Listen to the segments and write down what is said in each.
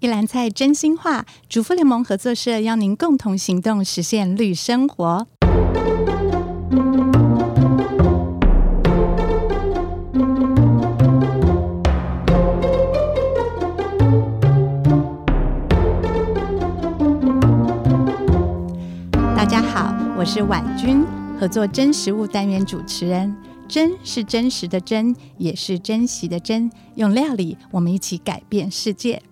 一篮菜真心话，主妇联盟合作社邀您共同行动，实现绿生活。大家好，我是婉君，合作真食物单元主持人。真是真实的真，也是珍惜的珍。用料理，我们一起改变世界。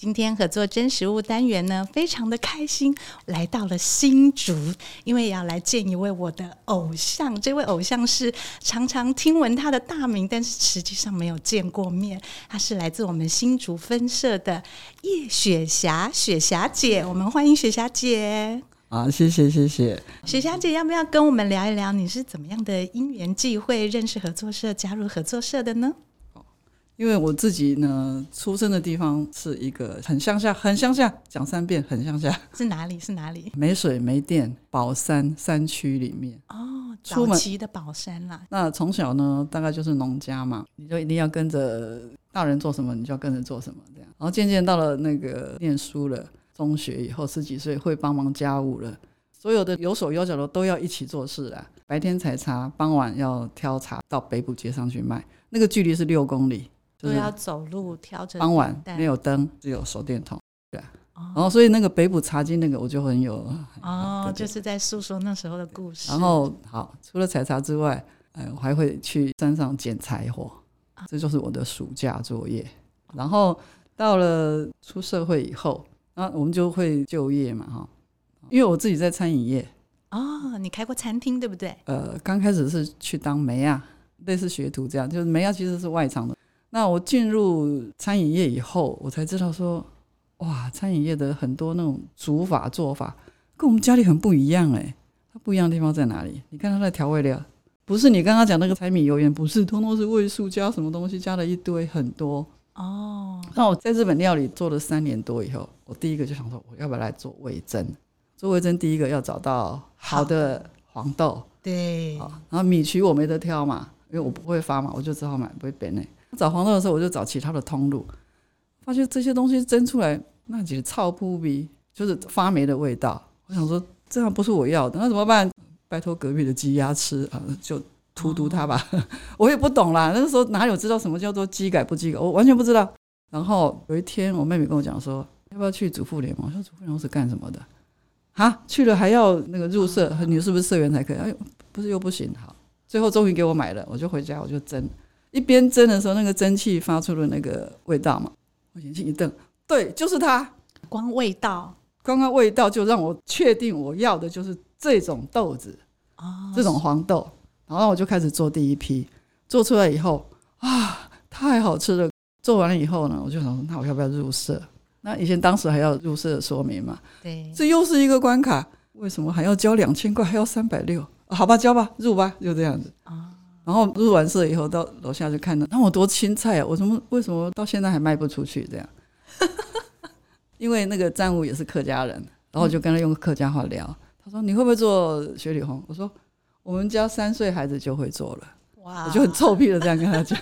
今天合作真实物单元呢，非常的开心，来到了新竹，因为要来见一位我的偶像。这位偶像是常常听闻他的大名，但是实际上没有见过面。他是来自我们新竹分社的叶雪霞，雪霞姐，我们欢迎雪霞姐。啊，谢谢谢谢，雪霞姐，要不要跟我们聊一聊，你是怎么样的因缘际会认识合作社、加入合作社的呢？因为我自己呢，出生的地方是一个很乡下，很乡下，讲三遍，很乡下。是哪里？是哪里？没水没电，宝山山区里面。哦，早期的宝山啦。那从小呢，大概就是农家嘛，你就一定要跟着大人做什么，你就要跟着做什么这样。然后渐渐到了那个念书了。中学以后十几岁会帮忙家务了，所有的有手有脚的都要一起做事啊。白天采茶，傍晚要挑茶到北埔街上去卖，那个距离是六公里，都要走路调整。傍晚没有灯，只有手电筒，对啊。然后所以那个北埔茶经那个我就很有哦，就是在诉说那时候的故事。然后好，除了采茶之外，哎，我还会去山上捡柴火，这就是我的暑假作业。然后到了出社会以后。那我们就会就业嘛，哈，因为我自己在餐饮业。哦，你开过餐厅对不对？呃，刚开始是去当梅亚，类似学徒这样，就是梅亚其实是外场的。那我进入餐饮业以后，我才知道说，哇，餐饮业的很多那种煮法做法跟我们家里很不一样哎。它不一样的地方在哪里？你看它的调味料，不是你刚刚讲那个柴米油盐，不是，通通是味素加什么东西，加了一堆很多。哦，那我在日本料理做了三年多以后，我第一个就想说，我要不要来做味增？做味增第一个要找到好的黄豆，对，然后米曲我没得挑嘛，因为我不会发嘛，我就只好买不会变呢。找黄豆的时候，我就找其他的通路，发现这些东西蒸出来那几个臭扑鼻，就是发霉的味道。我想说这样不是我要的，那怎么办？拜托隔壁的鸡鸭吃啊，就。荼毒它吧，我也不懂啦。那个时候哪有知道什么叫做基改不基改，我完全不知道。然后有一天，我妹妹跟我讲说，要不要去主妇联盟？我说主妇联盟是干什么的？哈，去了还要那个入社，你是不是社员才可以？哎，不是又不行。好，最后终于给我买了，我就回家，我就蒸。一边蒸的时候，那个蒸汽发出的那个味道嘛，我眼睛一瞪，对，就是它。光味道，刚刚味道就让我确定我要的就是这种豆子，哦，这种黄豆。然后我就开始做第一批，做出来以后啊，太好吃了。做完了以后呢，我就想说，那我要不要入社？那以前当时还要入社说明嘛？对，这又是一个关卡。为什么还要交两千块，还要三百六？好吧，交吧，入吧，就这样子。啊，然后入完社以后，到楼下就看到，那我多青菜啊！我怎么为什么到现在还卖不出去？这样，因为那个站务也是客家人，然后我就跟他用客家话聊。他说：“你会不会做雪里红？”我说。我们家三岁孩子就会做了，哇！我就很臭屁的这样跟他讲。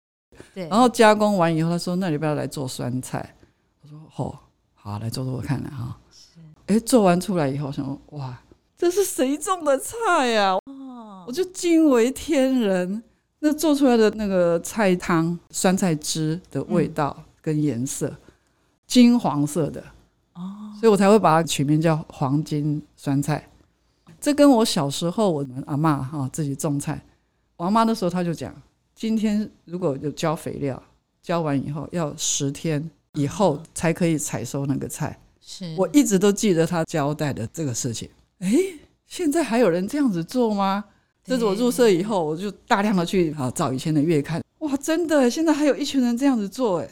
对。然后加工完以后，他说：“那你不要来做酸菜？”我说：“哦，好，来做做看了哈。”是。哎，做完出来以后，想说：“哇，这是谁种的菜呀？”哦，我就惊为天人。那做出来的那个菜汤，酸菜汁的味道跟颜色，金黄色的哦，所以我才会把它取名叫黄金酸菜。这跟我小时候我们阿嬷哈自己种菜，我阿妈那时候她就讲，今天如果有浇肥料，浇完以后要十天以后才可以采收那个菜。是我一直都记得她交代的这个事情。哎，现在还有人这样子做吗？这是我入社以后，我就大量的去啊找以前的月刊，哇，真的，现在还有一群人这样子做，哎，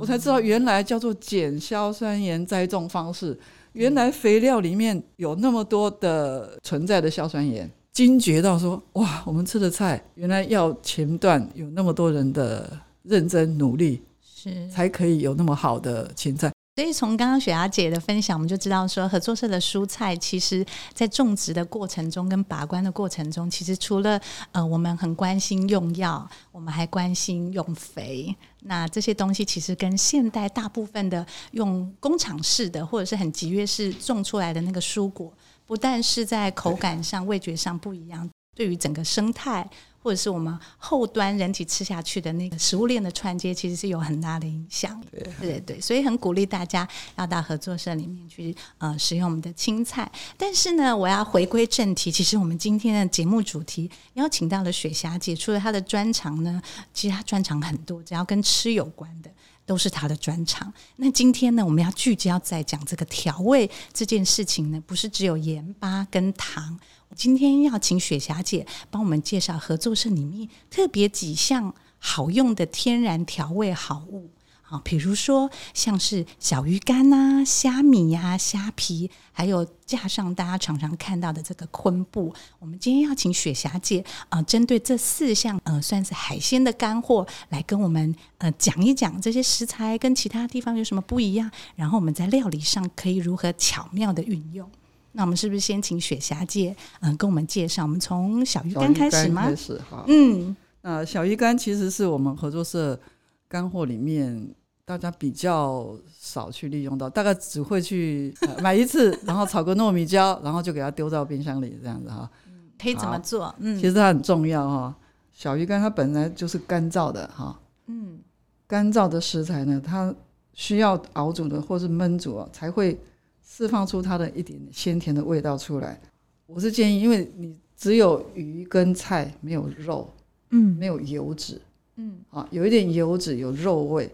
我才知道原来叫做减硝酸盐栽种方式。原来肥料里面有那么多的存在的硝酸盐，惊觉到说哇，我们吃的菜原来要前段有那么多人的认真努力，是。才可以有那么好的芹菜。所以从刚刚雪芽姐的分享，我们就知道说，合作社的蔬菜，其实在种植的过程中跟把关的过程中，其实除了呃，我们很关心用药，我们还关心用肥。那这些东西其实跟现代大部分的用工厂式的或者是很集约式种出来的那个蔬果，不但是在口感上、味觉上不一样，对于整个生态。或者是我们后端人体吃下去的那个食物链的串接，其实是有很大的影响。对对对，所以很鼓励大家要到合作社里面去呃使用我们的青菜。但是呢，我要回归正题，其实我们今天的节目主题邀请到了雪霞姐，除了她的专长呢，其实她专长很多，只要跟吃有关的都是她的专长。那今天呢，我们要聚焦在讲这个调味这件事情呢，不是只有盐巴跟糖。今天要请雪霞姐帮我们介绍合作社里面特别几项好用的天然调味好物啊，比如说像是小鱼干啊、虾米呀、虾皮，还有架上大家常常看到的这个昆布。我们今天要请雪霞姐啊，针对这四项呃，算是海鲜的干货，来跟我们呃讲一讲这些食材跟其他地方有什么不一样，然后我们在料理上可以如何巧妙的运用。那我们是不是先请雪霞姐嗯跟我们介绍？我们从小鱼干开始吗？开始哈。嗯，那小鱼干其实是我们合作社干货里面大家比较少去利用到，大概只会去买一次，然后炒个糯米椒，然后就给它丢到冰箱里这样子哈。可以怎么做？嗯，其实它很重要哈。小鱼干它本来就是干燥的哈。嗯，干燥的食材呢，它需要熬煮的或是焖煮啊才会。释放出它的一点鲜甜的味道出来，我是建议，因为你只有鱼跟菜，没有肉，嗯，没有油脂，嗯，啊，有一点油脂，有肉味，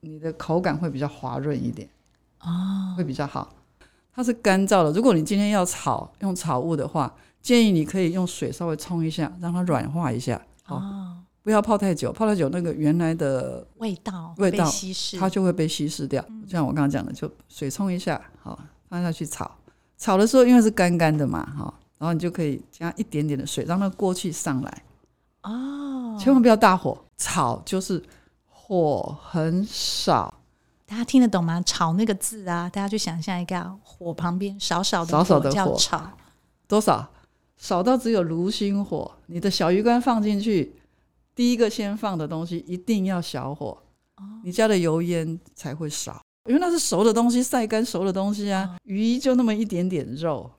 你的口感会比较滑润一点，哦，会比较好。它是干燥的，如果你今天要炒用炒物的话，建议你可以用水稍微冲一下，让它软化一下，哦。不要泡太久，泡太久那个原来的味道味道稀释，它就会被稀释掉。就像我刚刚讲的，就水冲一下，好放下去炒。炒的时候因为是干干的嘛，哈，然后你就可以加一点点的水，让那个锅气上来。哦，千万不要大火炒，就是火很少。大家听得懂吗？炒那个字啊，大家去想象一个火旁边少少的少少的火叫炒，多少？少到只有炉心火，你的小鱼干放进去。第一个先放的东西一定要小火，你家的油烟才会少，因为那是熟的东西，晒干熟的东西啊。鱼就那么一点点肉，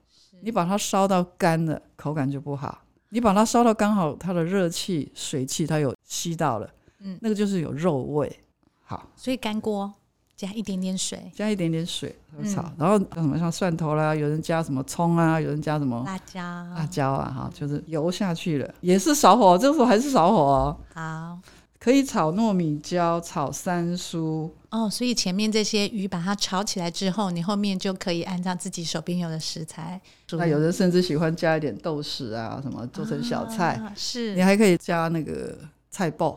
你把它烧到干了，口感就不好。你把它烧到刚好，它的热气、水气它有吸到了，嗯，那个就是有肉味。好，所以干锅。加一点点水，加一点点水炒，嗯、然后像什么像蒜头啦，有人加什么葱啊，有人加什么辣椒，辣椒啊，哈，就是油下去了，也是少火，这个时候还是少火哦。好，可以炒糯米椒，炒三蔬。哦，所以前面这些鱼把它炒起来之后，你后面就可以按照自己手边有的食材。那有人甚至喜欢加一点豆豉啊，什么做成小菜，啊、是你还可以加那个菜脯。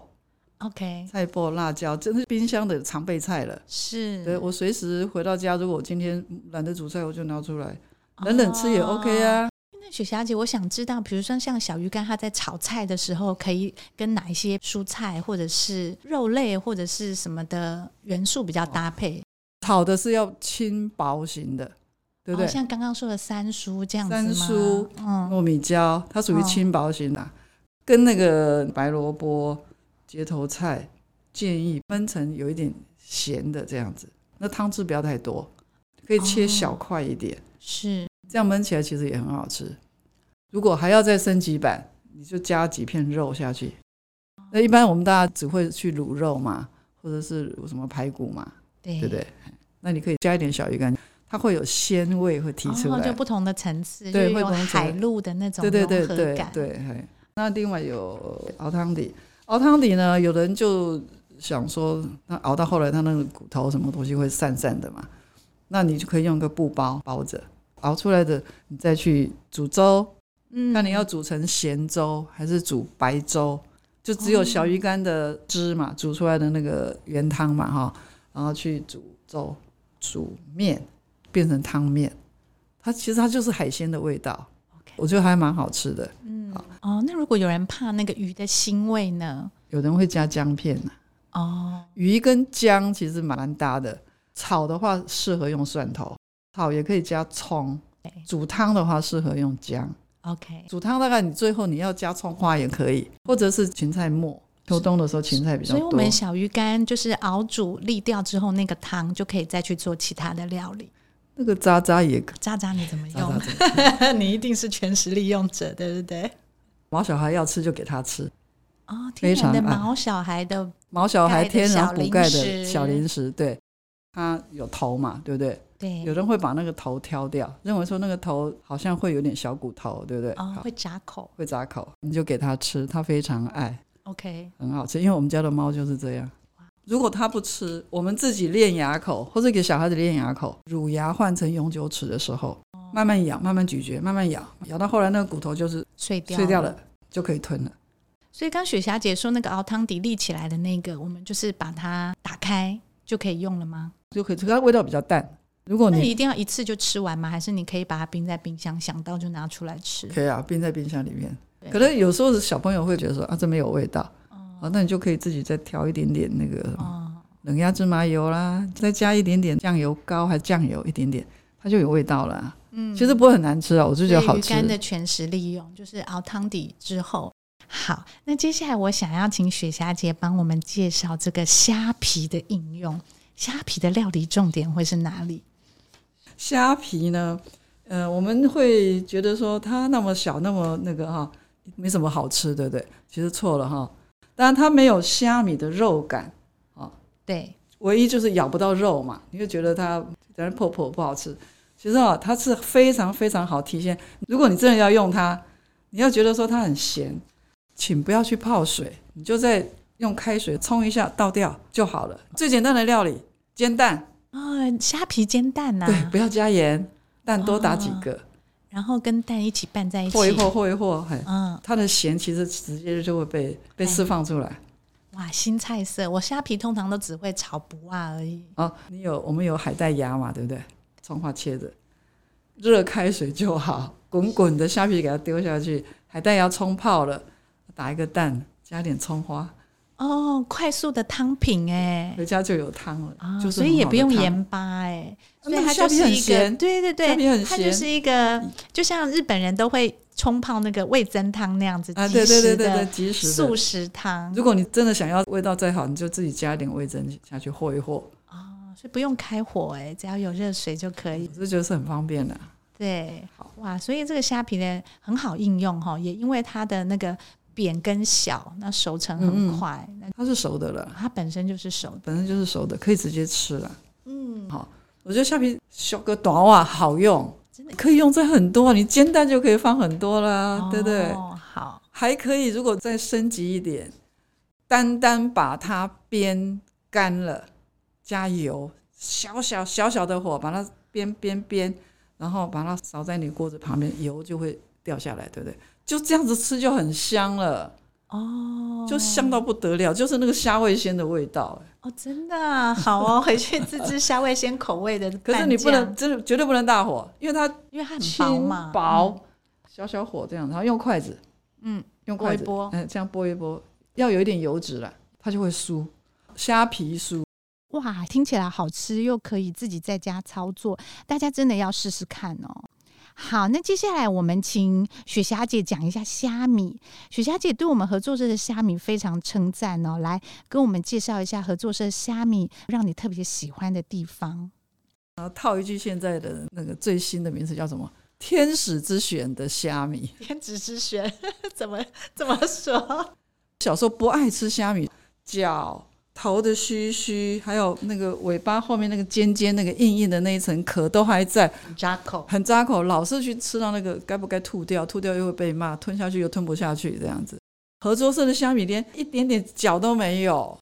OK，菜脯、辣椒，真是冰箱的常备菜了。是，对，我随时回到家，如果我今天懒得煮菜，我就拿出来，冷冷吃也 OK 啊。那雪霞姐，我想知道，比如说像小鱼干，它在炒菜的时候，可以跟哪一些蔬菜或者是肉类或者是什么的元素比较搭配？炒的是要轻薄型的，对不对？像刚刚说的三叔这样子山苏，嗯，糯米椒，它属于轻薄型的，跟那个白萝卜。结头菜建议焖成有一点咸的这样子，那汤汁不要太多，可以切小块一点，哦、是这样焖起来其实也很好吃。如果还要再升级版，你就加几片肉下去。那一般我们大家只会去卤肉嘛，或者是什么排骨嘛，对，对不对？那你可以加一点小鱼干，它会有鲜味会提出来，就不同的层次，对，会有海陆的那种对对对对对。那另外有熬汤底。熬汤底呢，有人就想说，那熬到后来，它那个骨头什么东西会散散的嘛，那你就可以用个布包包着，熬出来的你再去煮粥，嗯，看你要煮成咸粥还是煮白粥，就只有小鱼干的汁嘛，煮出来的那个原汤嘛，哈，然后去煮粥、煮面，变成汤面，它其实它就是海鲜的味道。我觉得还蛮好吃的。哦，那如果有人怕那个鱼的腥味呢？有人会加姜片呢。哦，鱼跟姜其实蛮搭的。炒的话适合用蒜头，炒也可以加葱。煮汤的话适合用姜。OK，煮汤大概你最后你要加葱花也可以，或者是芹菜末。秋冬的时候芹菜比较多。所以我们小鱼干就是熬煮沥掉之后，那个汤就可以再去做其他的料理。那个渣渣也渣渣你怎么用？渣渣 你一定是全食利用者，对不对？毛小孩要吃就给他吃。哦，非常的毛小孩的毛小孩天然补钙的小零食，对，它有头嘛，对不对？对。有人会把那个头挑掉，认为说那个头好像会有点小骨头，对不对？哦，会扎口，会扎口，你就给他吃，他非常爱。OK，很好吃，因为我们家的猫就是这样。如果它不吃，我们自己练牙口，或者给小孩子练牙口，乳牙换成永久齿的时候，慢慢咬，慢慢咀嚼，慢慢咬，咬到后来那个骨头就是碎掉，碎掉了就可以吞了。所以刚雪霞姐说那个熬汤底立起来的那个，我们就是把它打开就可以用了吗？就可以吃，它味道比较淡。如果你那一定要一次就吃完吗？还是你可以把它冰在冰箱，想到就拿出来吃？可以啊，冰在冰箱里面。可能有时候小朋友会觉得说啊，这没有味道，啊、哦，那你就可以自己再调一点点那个冷压芝麻油啦，再加一点点酱油膏还是酱油一点点，它就有味道了。嗯，其实不会很难吃啊，我就觉得好吃。鱼干的全食利用就是熬汤底之后，好，那接下来我想要请雪霞姐帮我们介绍这个虾皮的应用，虾皮的料理重点会是哪里？虾皮呢？呃，我们会觉得说它那么小，那么那个哈。没什么好吃，对不对？其实错了哈，当然它没有虾米的肉感啊。对，唯一就是咬不到肉嘛，你会觉得它有点破破不好吃。其实啊，它是非常非常好提鲜。如果你真的要用它，你要觉得说它很咸，请不要去泡水，你就在用开水冲一下倒掉就好了。最简单的料理，煎蛋啊，虾皮煎蛋呐，对，不要加盐，蛋多打几个。哦然后跟蛋一起拌在一起，和一和，和一和，嘿，嗯，它的咸其实直接就会被被释放出来。哇，新菜色！我虾皮通常都只会炒不辣而已。哦，你有我们有海带芽嘛，对不对？葱花切着，热开水就好，滚滚的虾皮给它丢下去，海带要冲泡了，打一个蛋，加点葱花。哦，快速的汤品哎，回家就有汤了，哦、就是所以也不用盐巴哎，所以它就是一个对对对，它就是一个就像日本人都会冲泡那个味增汤那样子啊，对对对对对，即食素食汤。如果你真的想要味道再好，你就自己加一点味增下去和一和。哦，所以不用开火哎，只要有热水就可以，这就是很方便的。对，好哇，所以这个虾皮呢很好应用哈，也因为它的那个。扁跟小，那熟成很快。嗯、它是熟的了，它本身就是熟的，本身就是熟的，可以直接吃了。嗯，好，我觉得虾皮小个短袜好用，真的可以用在很多，你煎蛋就可以放很多啦，哦、对不对？好，还可以，如果再升级一点，单单把它煸干了，加油，小小小小的火把它煸煸煸，然后把它烧在你锅子旁边，油就会掉下来，对不对？就这样子吃就很香了哦，就香到不得了，就是那个虾味鲜的味道哦，真的、啊、好哦，回去自制虾味鲜口味的。可是你不能，真的绝对不能大火，因为它因为它很薄嘛，薄，小小火这样，然后用筷子，嗯，用筷子拨，嗯，这样拨一拨，要有一点油脂了，它就会酥，虾皮酥。哇，听起来好吃，又可以自己在家操作，大家真的要试试看哦。好，那接下来我们请雪霞姐讲一下虾米。雪霞姐对我们合作社的虾米非常称赞哦，来跟我们介绍一下合作社虾米让你特别喜欢的地方。然后套一句现在的那个最新的名词叫什么？天使之选的虾米。天使之选 怎么怎么说？小时候不爱吃虾米，脚。头的须须，还有那个尾巴后面那个尖尖、那个硬硬的那一层壳都还在，很扎口，很扎口。老是去吃到那个，该不该吐掉？吐掉又会被骂，吞下去又吞不下去，这样子。合作社的虾米连一点点脚都没有，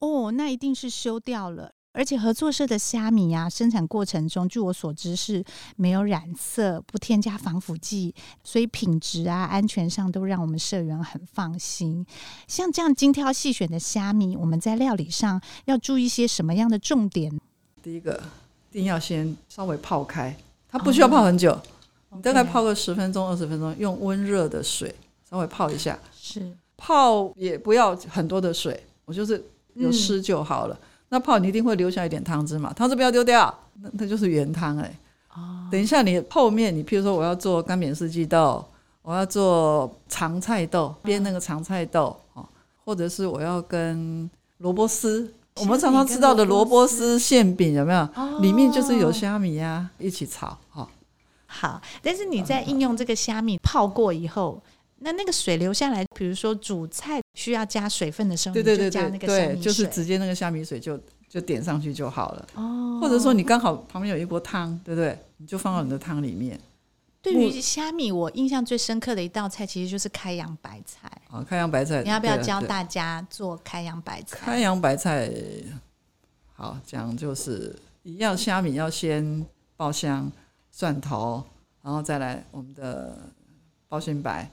哦，那一定是修掉了。而且合作社的虾米啊，生产过程中，据我所知是没有染色、不添加防腐剂，所以品质啊、安全上都让我们社员很放心。像这样精挑细选的虾米，我们在料理上要注意些什么样的重点？第一个，一定要先稍微泡开，它不需要泡很久，哦、你大概泡个十分钟、二十分钟，用温热的水稍微泡一下。是，泡也不要很多的水，我就是有湿就好了。嗯那泡你一定会留下一点汤汁嘛，汤汁不要丢掉，那那就是原汤哎。哦，等一下你泡面你譬如说我要做干煸四季豆，我要做长菜豆，煸那个长菜豆哦，或者是我要跟萝卜丝，我们常常吃到的萝卜丝馅饼有没有？里面就是有虾米呀，一起炒哈。好，但是你在应用这个虾米泡过以后，那那个水流下来，比如说煮菜需要加水分的时候，对对对对，加那个虾米水，就是直接那个虾米水就就点上去就好了。哦，或者说你刚好旁边有一锅汤，对不对？你就放到你的汤里面。对于虾米，我印象最深刻的一道菜其实就是开洋白菜。啊，开洋白菜，你要不要教大家做开洋白菜？开洋白菜，好讲就是一样，虾米要先爆香。蒜头，然后再来我们的包心白。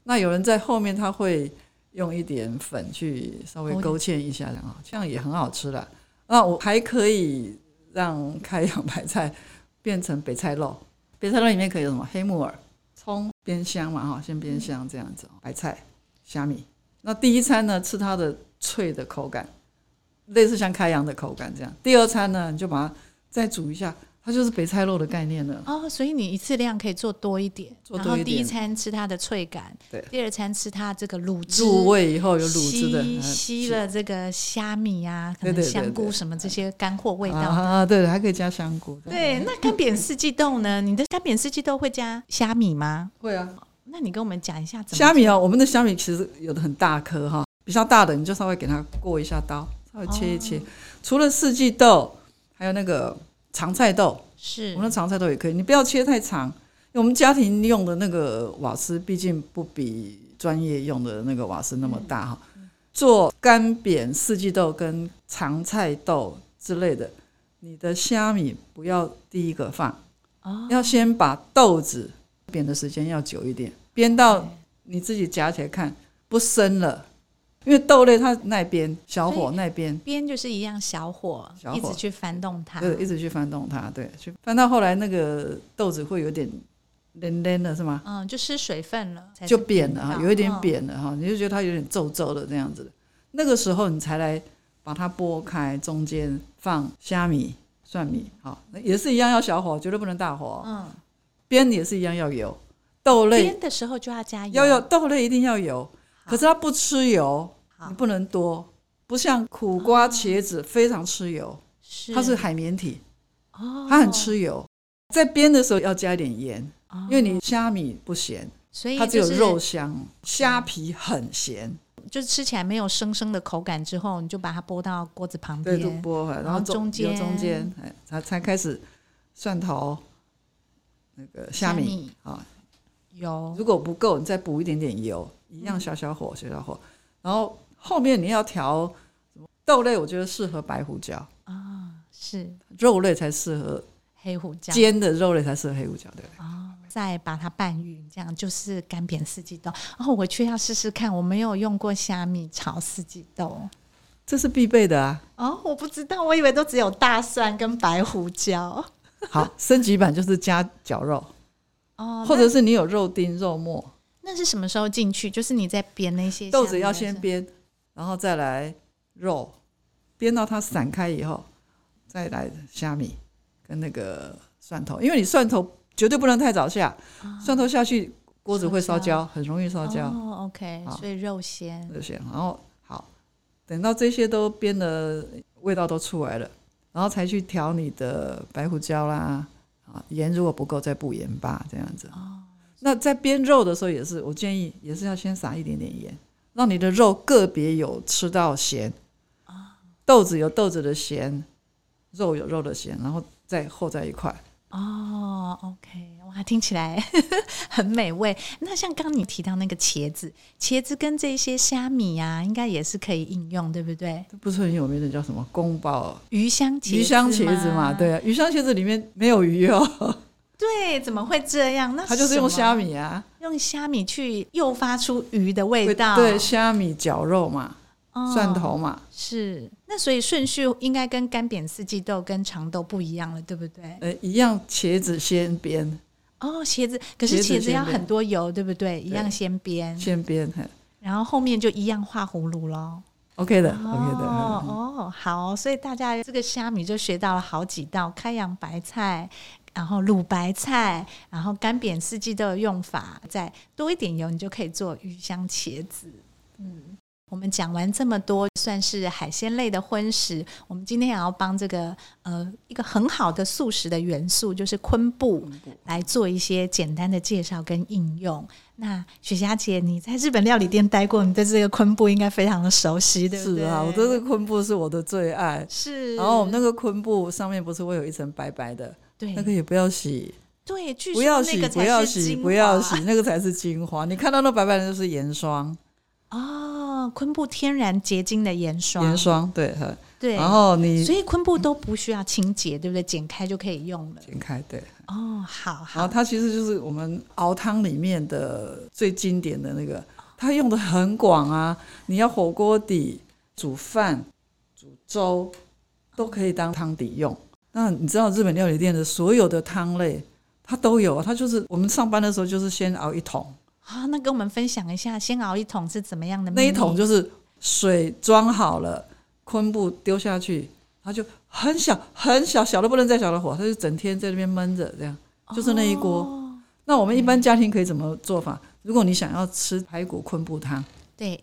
好，那有人在后面他会用一点粉去稍微勾芡一下，然后这样也很好吃了。那我还可以让开阳白菜变成北菜肉，北菜肉里面可以有什么？黑木耳、葱煸香嘛，哈，先煸香这样子。白菜、虾米。那第一餐呢，吃它的脆的口感，类似像开阳的口感这样。第二餐呢，你就把它再煮一下。它就是北菜肉的概念了哦，所以你一次量可以做多一点，做多一点，然后第一餐吃它的脆感，对，第二餐吃它这个卤汁入味以后有卤汁的，吸吸了这个虾米啊，可能香菇什么这些干货味道啊，对，还可以加香菇。对，那干煸四季豆呢？你的干煸四季豆会加虾米吗？会啊。那你跟我们讲一下怎么？虾米啊，我们的虾米其实有的很大颗哈，比较大的你就稍微给它过一下刀，稍微切一切。哦、除了四季豆，还有那个长菜豆。是，我们的长菜豆也可以，你不要切太长，因为我们家庭用的那个瓦斯毕竟不比专业用的那个瓦斯那么大哈。嗯、做干煸四季豆跟长菜豆之类的，你的虾米不要第一个放，哦、要先把豆子煸的时间要久一点，煸到你自己夹起来看不生了。因为豆类它那边，小火那边，煸就是一样小火，小火一直去翻动它，对，一直去翻动它，对，去翻到后来那个豆子会有点黏黏的，是吗？嗯，就失水分了，就扁了哈，有一点扁了哈，哦、你就觉得它有点皱皱的这样子。那个时候你才来把它拨开，中间放虾米、蒜米，好，也是一样要小火，绝对不能大火。嗯，煸也是一样要油，豆类煸的时候就要加油，要有豆类一定要油。可是它不吃油，你不能多，不像苦瓜、茄子非常吃油，它是海绵体，它很吃油。在煸的时候要加一点盐，因为你虾米不咸，所以它只有肉香，虾皮很咸，就是吃起来没有生生的口感。之后你就把它拨到锅子旁边，对，就拨，然后中间中间，哎，才才开始蒜头，那个虾米啊，油，如果不够，你再补一点点油。一样小小火，小小火，然后后面你要调豆类，我觉得适合白胡椒啊，是肉类才适合黑胡椒，煎的肉类才适合黑胡椒，对哦，再把它拌匀，这样就是干煸四季豆。然后我回去要试试看，我没有用过虾米炒四季豆，这是必备的啊。哦，我不知道，我以为都只有大蒜跟白胡椒。好，升级版就是加绞肉哦，或者是你有肉丁、肉末。那是什么时候进去？就是你在煸那些豆子要先煸，然后再来肉，煸到它散开以后，再来虾米跟那个蒜头，因为你蒜头绝对不能太早下，哦、蒜头下去锅子会烧焦，很容易烧焦。哦，OK，所以肉先肉先，然后好，等到这些都煸的味道都出来了，然后才去调你的白胡椒啦，啊，盐如果不够再补盐巴这样子。哦那在煸肉的时候也是，我建议也是要先撒一点点盐，让你的肉个别有吃到咸，啊豆子有豆子的咸，肉有肉的咸，然后再和在一块。哦，OK，哇，听起来 很美味。那像刚刚你提到那个茄子，茄子跟这些虾米呀、啊，应该也是可以应用，对不对？不是很有名的叫什么宫保鱼香茄鱼香茄子嘛？对啊，鱼香茄子里面没有鱼哦。对，怎么会这样？那它就是用虾米啊，用虾米去诱发出鱼的味道。对，虾米绞肉嘛，哦、蒜头嘛，是。那所以顺序应该跟干煸四季豆跟长豆不一样了，对不对？呃，一样，茄子先煸。哦，茄子，可是茄子要很多油，对不对？一样先煸，先煸，然后后面就一样画葫芦喽。OK 的哦，OK 的。哦，好，所以大家这个虾米就学到了好几道开阳白菜，然后卤白菜，然后干煸四季豆的用法，再多一点油，你就可以做鱼香茄子。嗯。我们讲完这么多，算是海鲜类的荤食。我们今天也要帮这个呃一个很好的素食的元素，就是昆布，来做一些简单的介绍跟应用。那雪霞姐，你在日本料理店待过，你对这个昆布应该非常的熟悉，对不对？是啊，我觉得昆布是我的最爱。是。然后我们那个昆布上面不是会有一层白白的？对，那个也不要洗。对，据说不要洗，不要洗，不要洗，那个才是精华。你看到那白白的，就是盐霜。哦，昆布天然结晶的盐霜，盐霜对，对，然后你所以昆布都不需要清洁，对不对？剪开就可以用了。剪开对。哦，好好。然后它其实就是我们熬汤里面的最经典的那个，它用的很广啊。你要火锅底、煮饭、煮粥都可以当汤底用。那你知道日本料理店的所有的汤类，它都有。它就是我们上班的时候，就是先熬一桶。啊，那跟我们分享一下，先熬一桶是怎么样的？那一桶就是水装好了，昆布丢下去，它就很小很小，小的不能再小的火，它就整天在那边闷着，这样就是那一锅。哦、那我们一般家庭可以怎么做法？如果你想要吃排骨昆布汤，对，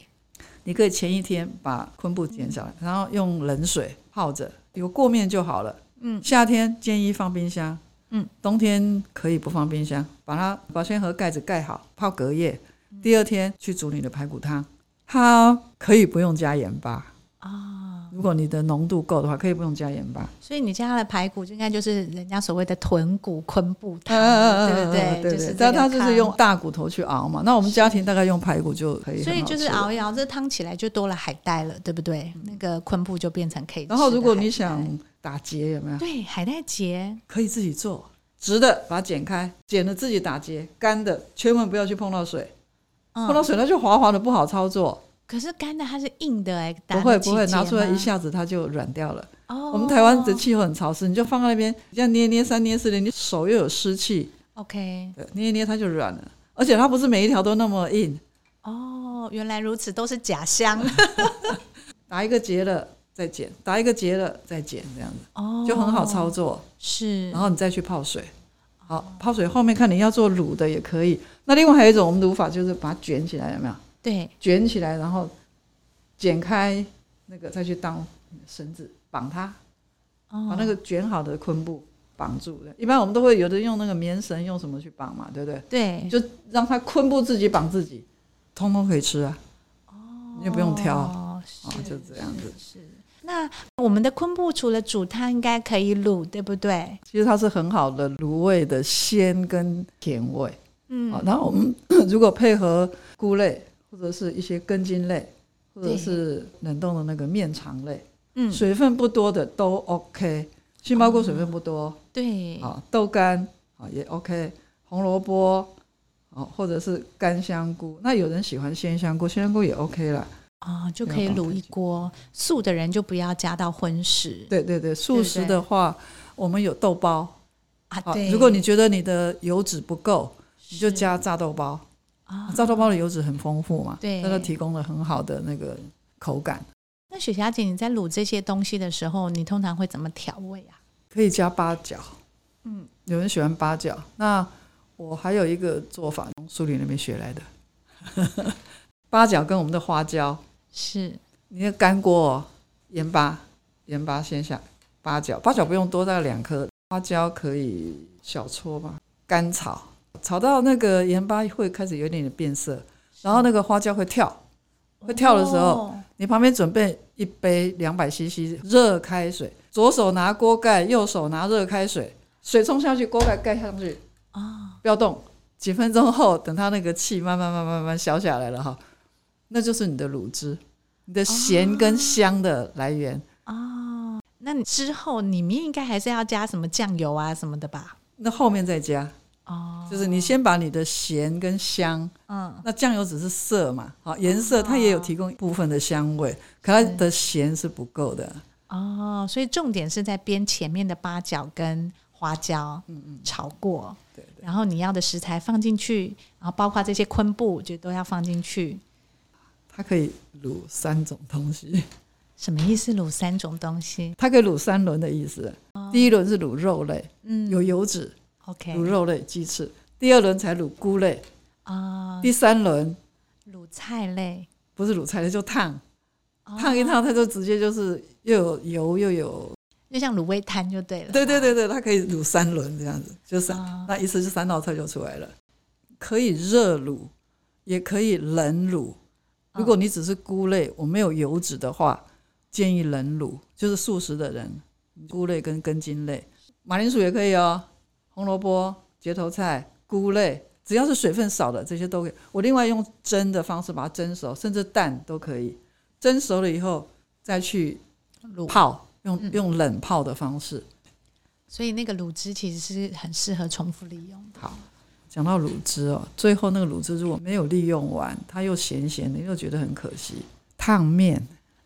你可以前一天把昆布剪下来，然后用冷水泡着，有过面就好了。嗯，夏天建议放冰箱。嗯，冬天可以不放冰箱，把它保鲜盒盖子盖好，泡隔夜。第二天去煮你的排骨汤，它可以不用加盐巴啊。如果你的浓度够的话，可以不用加盐巴。所以你家的排骨就应该就是人家所谓的豚骨昆布汤，啊、对不对？对，对，对，就是但它就是用大骨头去熬嘛。那我们家庭大概用排骨就可以。所以就是熬一熬，这汤起来就多了海带了，对不对？那个昆布就变成可以。然后如果你想。打结有没有？对，海带结可以自己做，直的把它剪开，剪了自己打结，干的千万不要去碰到水，嗯、碰到水那就滑滑的不好操作。可是干的它是硬的哎，不会不会，拿出来一下子它就软掉了。哦，我们台湾的气候很潮湿，你就放在那边，这样捏捏三捏四捏，你手又有湿气，OK，对，捏一捏它就软了，而且它不是每一条都那么硬。哦，原来如此，都是假香。打一个结了。再剪，打一个结了再剪，这样子哦，就很好操作。是，然后你再去泡水，好泡水。后面看你要做卤的也可以。那另外还有一种我们的卤法，就是把它卷起来，有没有？对，卷起来，然后剪开那个，再去当绳子绑它，把那个卷好的昆布绑住。一般我们都会有的用那个棉绳，用什么去绑嘛？对不对？对，就让它昆布自己绑自己，通通可以吃啊。哦，你也不用挑，哦，就这样子。是。那我们的昆布除了煮汤，应该可以卤，对不对？其实它是很好的卤味的鲜跟甜味。嗯，然后我们 如果配合菇类或者是一些根茎类，或者是冷冻的那个面肠类，嗯，水分不多的都 OK。杏鲍菇水分不多，哦、对，啊，豆干啊也 OK，红萝卜哦或者是干香菇，那有人喜欢鲜香菇，鲜香菇也 OK 了。啊、哦，就可以卤一锅。素的人就不要加到荤食。对对对，素食的话，对对我们有豆包啊。对，如果你觉得你的油脂不够，你就加炸豆包啊。炸豆包的油脂很丰富嘛，对，它提供了很好的那个口感。那雪霞姐，你在卤这些东西的时候，你通常会怎么调味啊？可以加八角，嗯，有人喜欢八角。那我还有一个做法，从书里那边学来的。八角跟我们的花椒。是，你的干锅、哦，盐巴，盐巴先下，八角，八角不用多，大概两颗，花椒可以小撮吧，干炒，炒到那个盐巴会开始有一点点变色，然后那个花椒会跳，会跳的时候，哦、你旁边准备一杯两百 CC 热开水，左手拿锅盖，右手拿热开水，水冲下去，锅盖盖上去，啊、哦，不要动，几分钟后，等它那个气慢慢慢慢慢慢消下来了哈，那就是你的卤汁。你的咸跟香的来源。哦，那你之后你们应该还是要加什么酱油啊什么的吧？那后面再加哦，就是你先把你的咸跟香，嗯，那酱油只是色嘛，好颜色它也有提供部分的香味，可它的咸是不够的。哦，所以重点是在煸前面的八角跟花椒，嗯嗯，炒过，对，然后你要的食材放进去，然后包括这些昆布就都要放进去。它可以卤三种东西。什么意思？卤三种东西？它可以卤三轮的意思。哦、第一轮是卤肉类，嗯，有油脂。OK，卤肉类鸡翅。第二轮才卤菇类。啊、哦。第三轮卤菜类，不是卤菜类，就烫。烫一烫，它就直接就是又有油又有，就像卤味摊就对了。对对对对，它可以卤三轮这样子，就三、哦、那一次就三道菜就出来了。可以热卤，也可以冷卤。如果你只是菇类，我没有油脂的话，建议冷卤。就是素食的人，菇类跟根茎类，马铃薯也可以哦。红萝卜、结头菜、菇类，只要是水分少的，这些都可以。我另外用蒸的方式把它蒸熟，甚至蛋都可以。蒸熟了以后再去泡，用用冷泡的方式。所以那个卤汁其实是很适合重复利用的。好，讲到卤汁哦，最后那个卤汁如果没有利用完，它又咸咸的，又觉得很可惜。烫面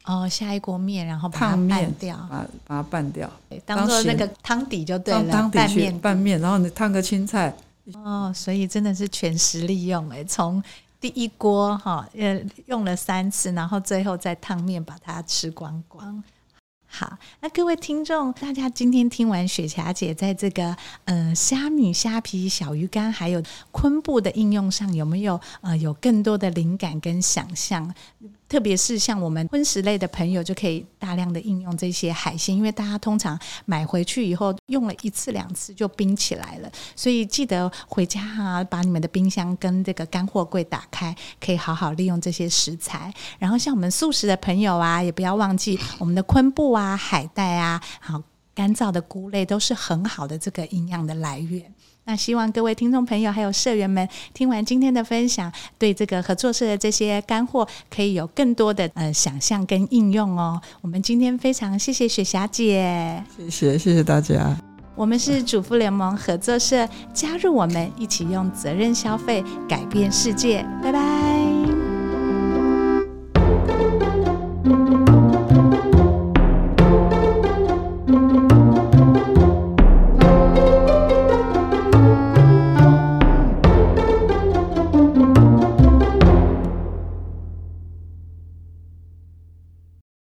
哦，下一锅面，然后把它拌掉，把把它拌掉，当做那个汤底就对了。汤底去拌面，然后你烫个青菜。哦，所以真的是全食利用哎，从。第一锅哈，呃，用了三次，然后最后再烫面把它吃光光。好，那各位听众，大家今天听完雪霞姐在这个呃虾米、虾皮、小鱼干还有昆布的应用上，有没有呃有更多的灵感跟想象？特别是像我们荤食类的朋友，就可以大量的应用这些海鲜，因为大家通常买回去以后用了一次两次就冰起来了，所以记得回家啊，把你们的冰箱跟这个干货柜打开，可以好好利用这些食材。然后像我们素食的朋友啊，也不要忘记我们的昆布啊、海带啊，好干燥的菇类都是很好的这个营养的来源。那希望各位听众朋友还有社员们听完今天的分享，对这个合作社的这些干货可以有更多的呃想象跟应用哦。我们今天非常谢谢雪霞姐，谢谢谢谢大家。我们是主妇联盟合作社，加入我们一起用责任消费改变世界，拜拜。